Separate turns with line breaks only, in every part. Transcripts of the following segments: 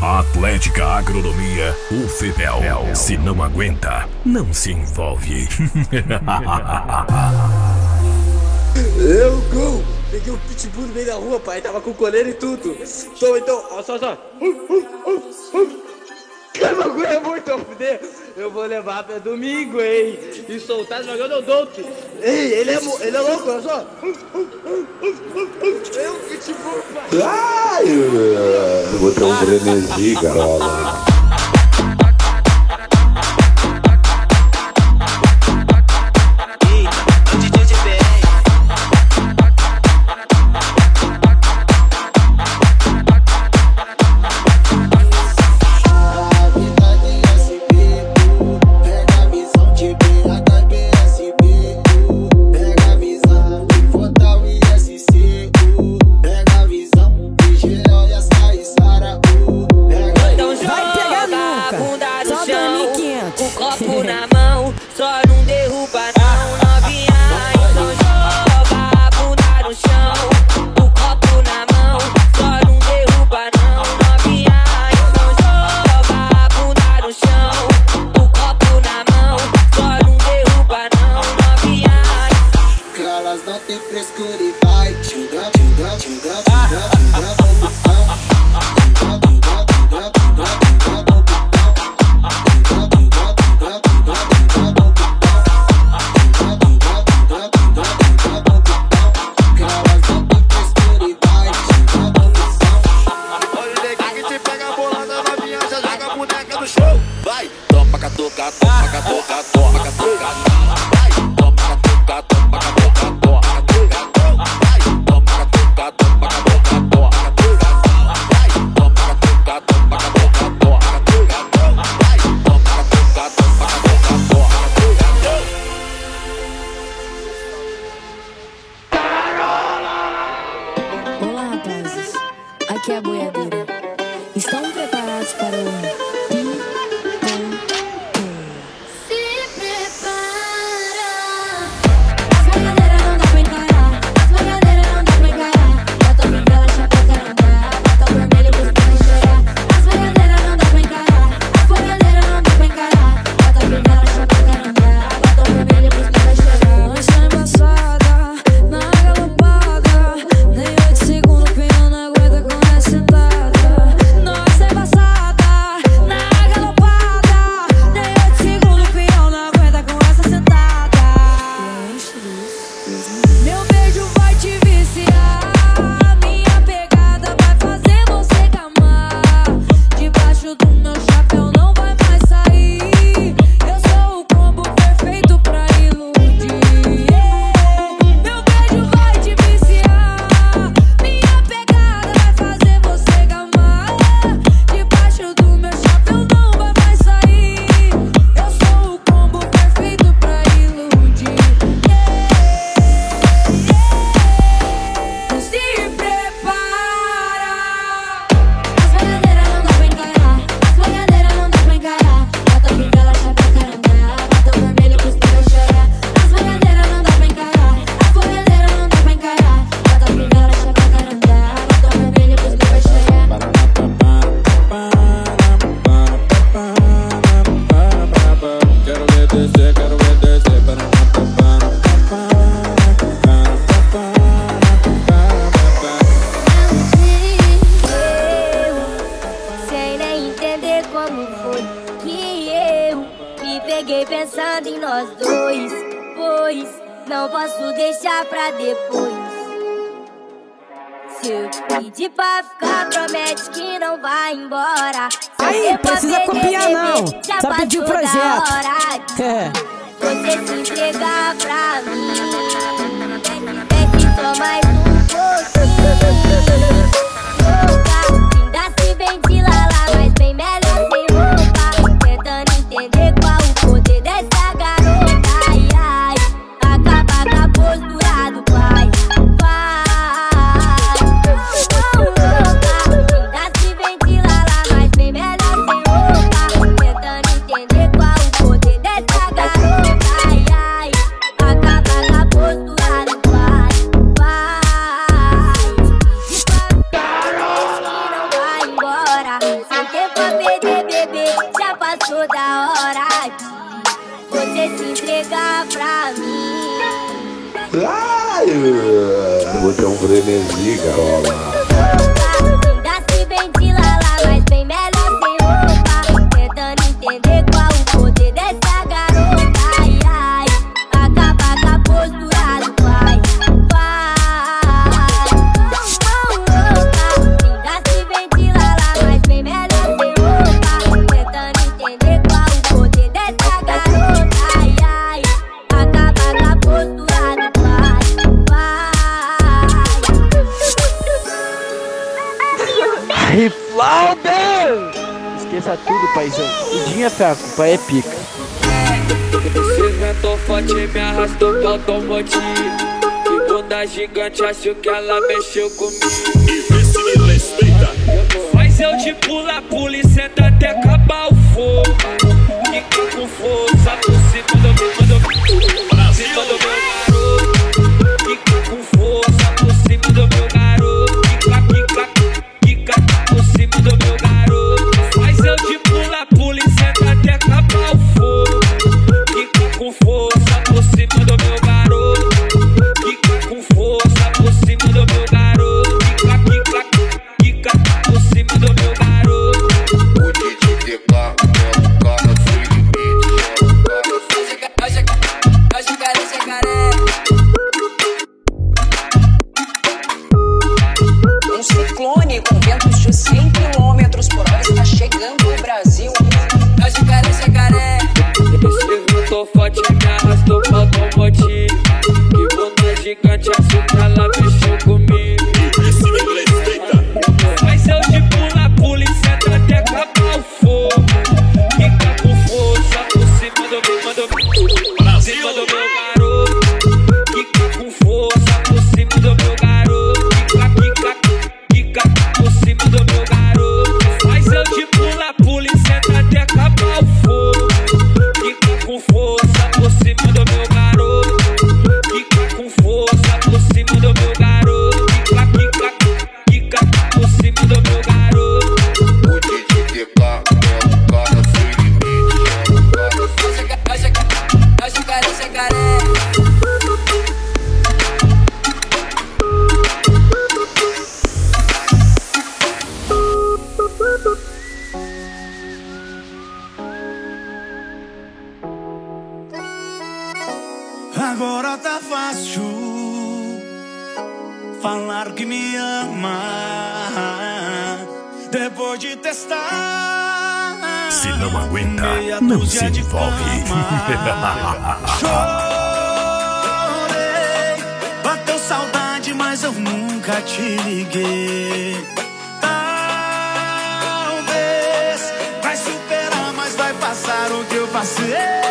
Atlética Agronomia, o FEBEL. Se não aguenta, não se envolve.
Eu, gol! Peguei o pitbull no meio da rua, pai. Tava com coleira e tudo. Toma então, ó, só, só. Que bagulho é muito a fuder. Eu vou levar pra domingo, hein? E soltar no bagulho do Dope. Ei, ele é, ele é louco, olha só. É o pitbull, pai.
Ai, eu vou ter um frenesi, garola.
eu posso deixar pra depois.
Se eu
pedir pra ficar, promete que não vai embora. Se Aí, precisa copiar bebê, não, só pedir o
projeto. É. Você se entregar pra
mim, desce, desce só mais um pouquinho. Boca, ainda se ventila. frenesi, garola. pai é pica.
Cês ventou forte, me arrastou pau tomante. Que bunda gigante, acho que ela mexeu comigo. E me respeita. Mas eu te pula, pula e senta até acabar o fogo. Fica com força,
tu se
Agora tá fácil falar que me ama. Depois de testar,
se não aguenta, não se envolve.
Chorei, bateu saudade, mas eu nunca te liguei. Talvez vai superar, mas vai passar o que eu passei.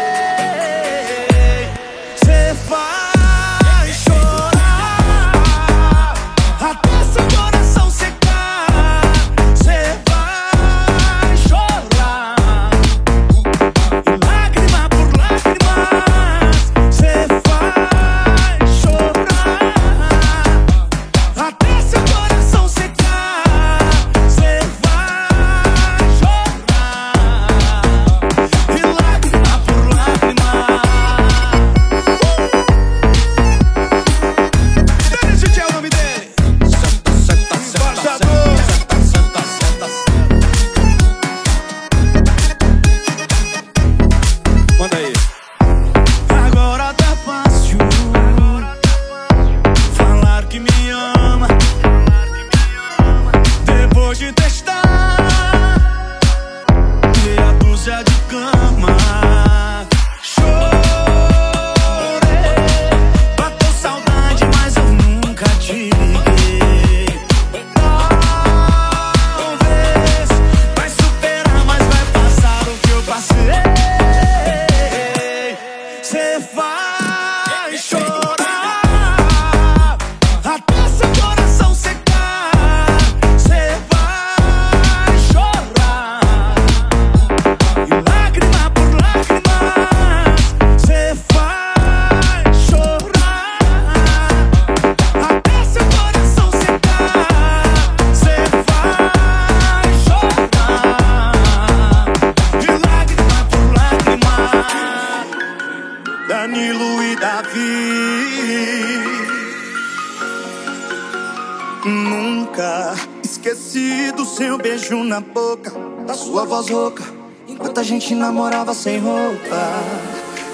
Beijo na boca, da sua voz rouca, enquanto a gente namorava sem roupa.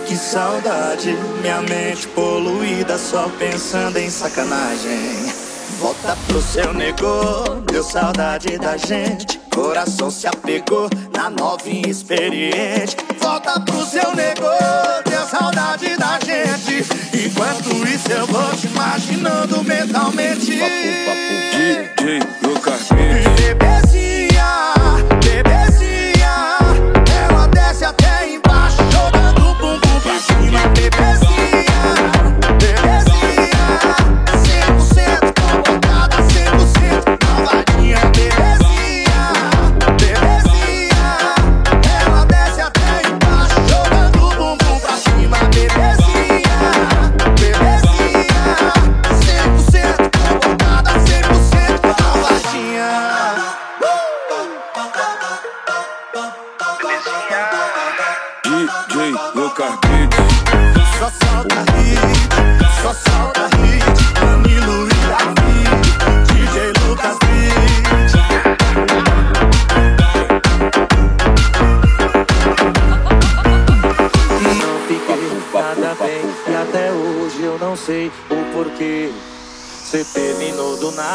Que saudade, minha mente poluída só pensando em sacanagem. Volta pro seu negô, deu saudade da gente. Coração se apegou na novinha experiente. Volta pro seu negô, deu saudade da gente. Enquanto isso eu vou te imaginando mentalmente.
DJ Lucas.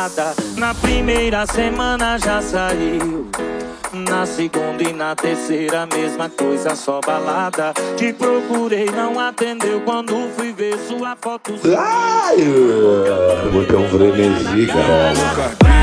Nada. Na primeira semana já saiu. Na segunda e na terceira, mesma coisa, só balada. Te procurei, não atendeu quando fui ver sua foto.
Ai, porque é um frenesi, cara.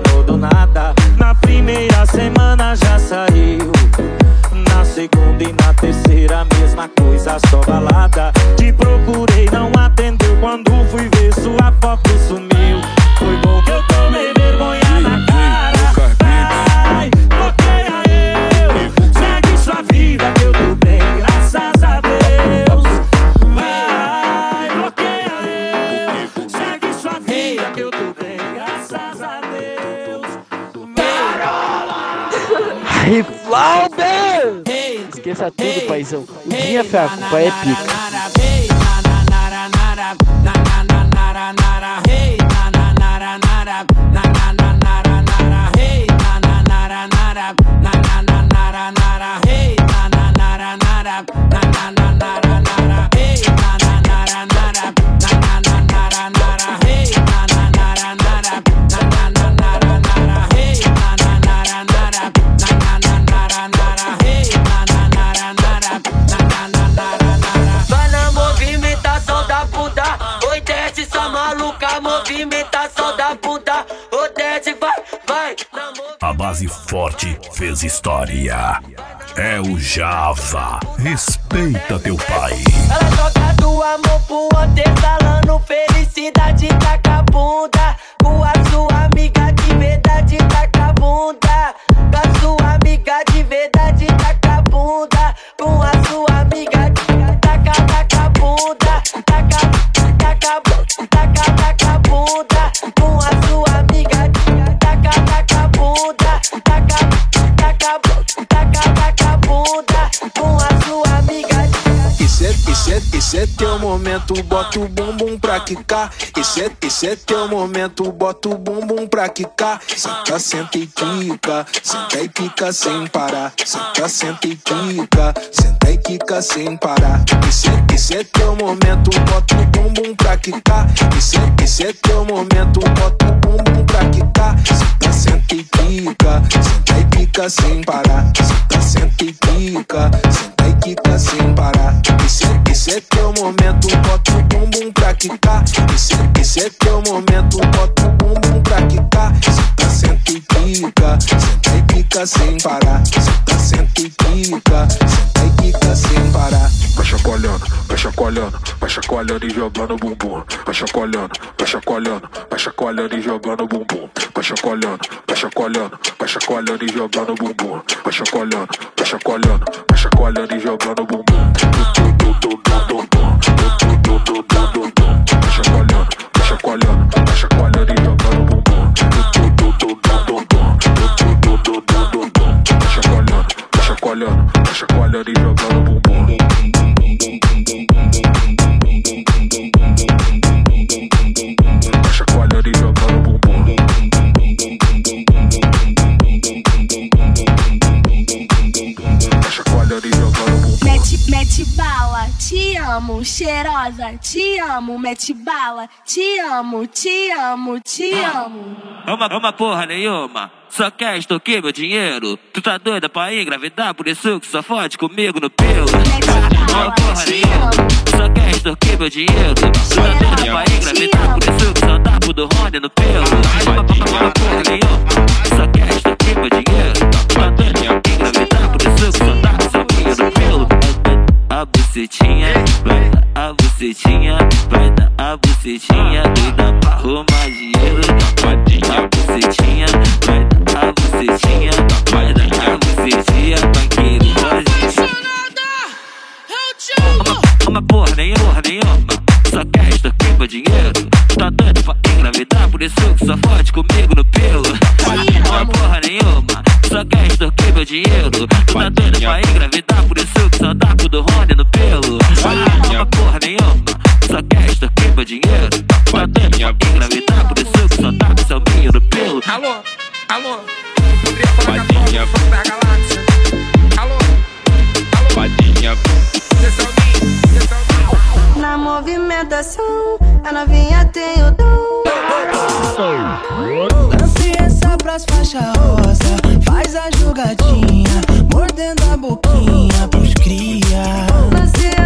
Terminou do nada. Na primeira semana já saiu. Na segunda e na terceira, mesma coisa, só balada. Te procurei, não atendeu. Quando fui ver sua foto, sumiu. Foi bom que eu
Riflauber! Esqueça tudo, paizão. O dia, fé, a culpa é pica.
Base forte fez história. É o Java. Respeita teu pai.
Ela joga do amor pro outro, exalando felicidade, taca a bunda.
Momento, bota o bumbum pra quicar. Esse é, esse é teu momento, bota o bumbum pra quicar. Senta, senta e quica, senta e quica sem parar. Senta, senta e quica, senta e quica sem parar. Esse é, esse é teu momento, bota o bumbum pra quicar. Esse é, esse é teu momento, bota o bumbum pra quicar. Senta, senta e quica, senta e quica sem parar. Senta, senta e quica, senta e quica sem parar. Esse, é- esse é teu momento, bota o bumbum pra quicar. Esse, é- esse é teu momento, bota o bumbum pra quicar. Senta, senta e quica, senta e quica sem parar. Senta, senta e quica sem parar. Vai chacoalhando, vai chacoalhando, vai chacoalhando e jogando bumbum. Vai chacoalhando, vai chacoalhando, vai chacoalhando e jogando bumbum. Vai chacoalhando, vai chacoalhando, vai chacoalhando e jogando bumbum. Vai chacoalhando, vai chacoalhando, vai chacoalhando e jogando bumbum.
do do do te amo, mete bala, te amo, te amo, te amo.
Uma, uma porra nenhuma. Só quer extorquir meu dinheiro. Tu tá doida pra engravidar, por isso que só fode comigo no pelo. Uma porra nenhuma. Só quer extorquir meu dinheiro. Tu tá doida pra engravidar, por isso que só dá pro do Rony no pelo. Uma, porra nenhuma. Só quer extorquir meu dinheiro. Tu tá doida pra engravidar, por isso que só dá pro seu no pelo. A bucetinha, dar a bucetinha, vai dar a bucetinha, doida pra arrumar dinheiro. A bucetinha, vai dar a bucetinha, vai dar a bucetinha pra querer fazer. Uma, porra nenhuma, nenhuma, só quer extorquir meu dinheiro. Tá doido pra engravidar, por isso que só fode comigo no pelo. Uma porra nenhuma, só quer extorquir meu dinheiro. Tá doido pra engravidar, por isso que só dá pro do Rony no pelo. Uma porra nenhuma, só quer extorquir meu dinheiro. Tá doido pra engravidar, por isso que só dá pro seu pinho no pelo.
Alô, alô, Padinha. da galáxia. Alô, alô,
Padinha.
Na movimentação, a novinha tem o dom.
Lance essa pras faixa rosa, faz a jogadinha, mordendo a boquinha pros cria.
Lance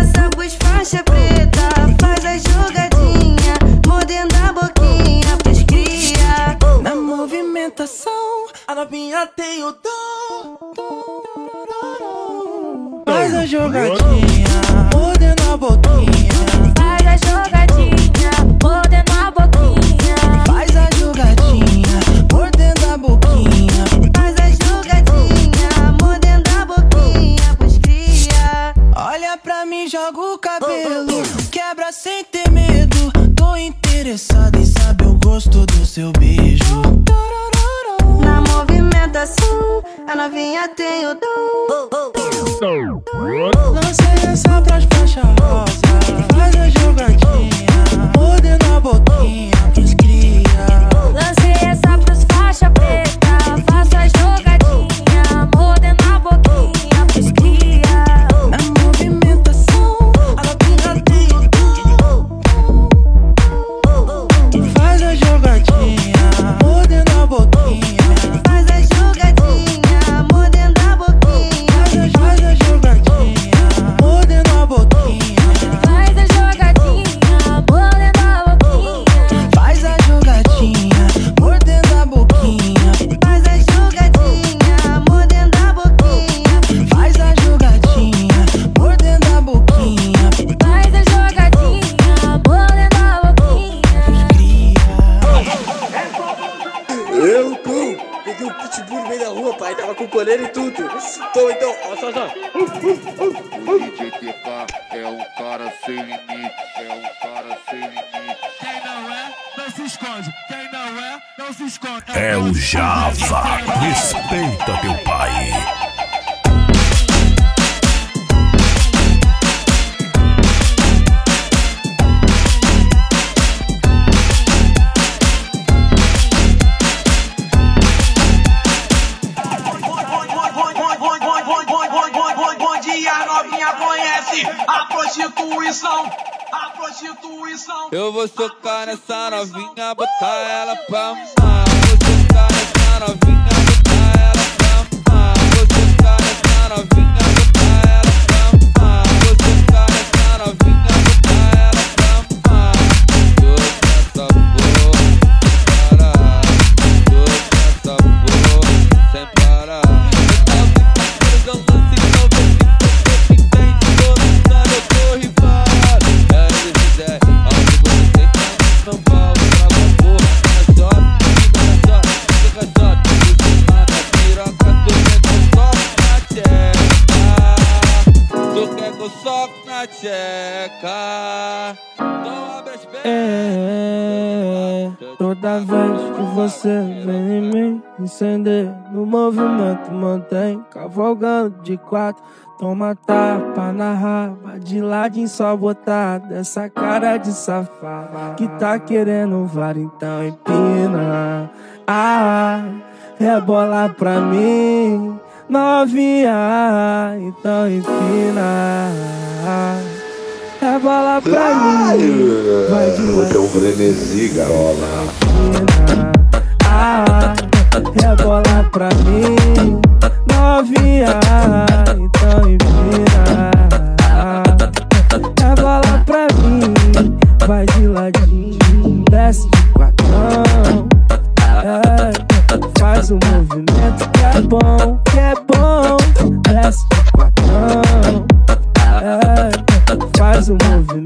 na
tcheca. Então abre as pernas.
É, toda vez que você vem em mim, incender no movimento, mantém cavalgando de quatro. Toma tapa na raba, de ladinho só botar dessa cara de safada que tá querendo var, então empina. Ah, é rebola pra mim novinha, então empina. É bala pra mim. Vai de
o teu frenesi, garola.
Ah, é bola pra mim. Novinha, então empina. É bola pra mim. Vai de ladinho, desce de quatrão. É, faz um movimento que é bom, que é bom. Desce de quatrão.
I'm moving.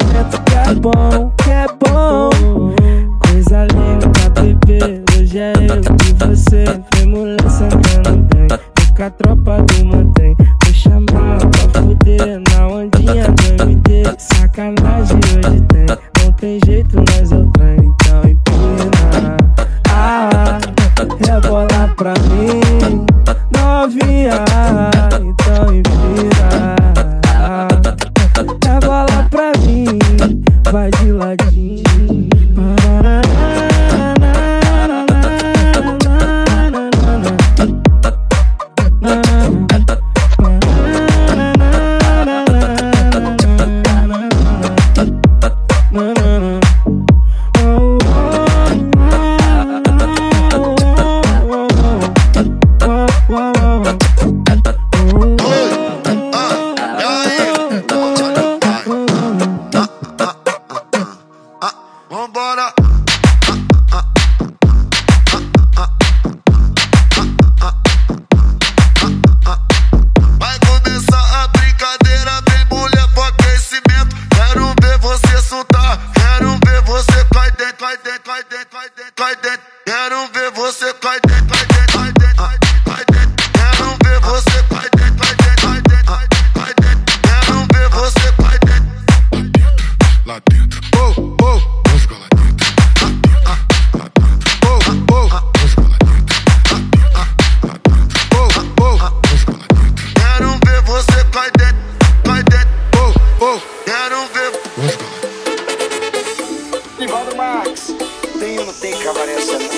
parece amor.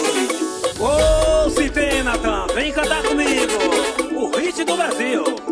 Ô, oh, Citê, vem cantar comigo. O hit do Brasil.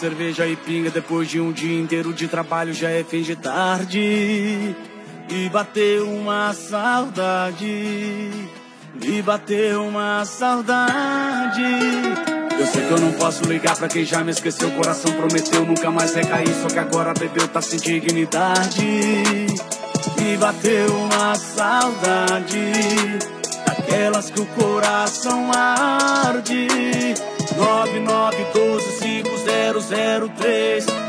cerveja e pinga depois de um dia inteiro de trabalho já é fim de tarde. E bateu uma saudade. e bateu uma saudade. Eu sei que eu não posso ligar pra quem já me esqueceu. O coração prometeu nunca mais recair. Só que agora bebeu, tá sem dignidade. e bateu uma saudade. Daquelas que o coração arde. 9912 003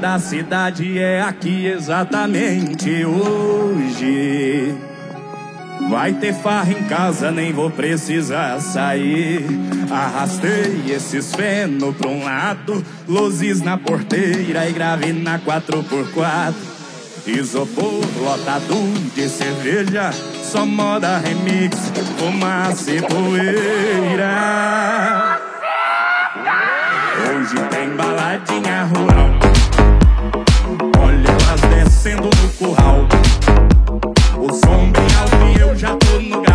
da cidade é aqui exatamente hoje. Vai ter farra em casa, nem vou precisar sair. Arrastei esses feno pra um lado, luzes na porteira e grave na 4x4. Isopor lotado de cerveja, só moda remix, fumaça e poeira. descendo no curral. O som bem alto e eu já tô no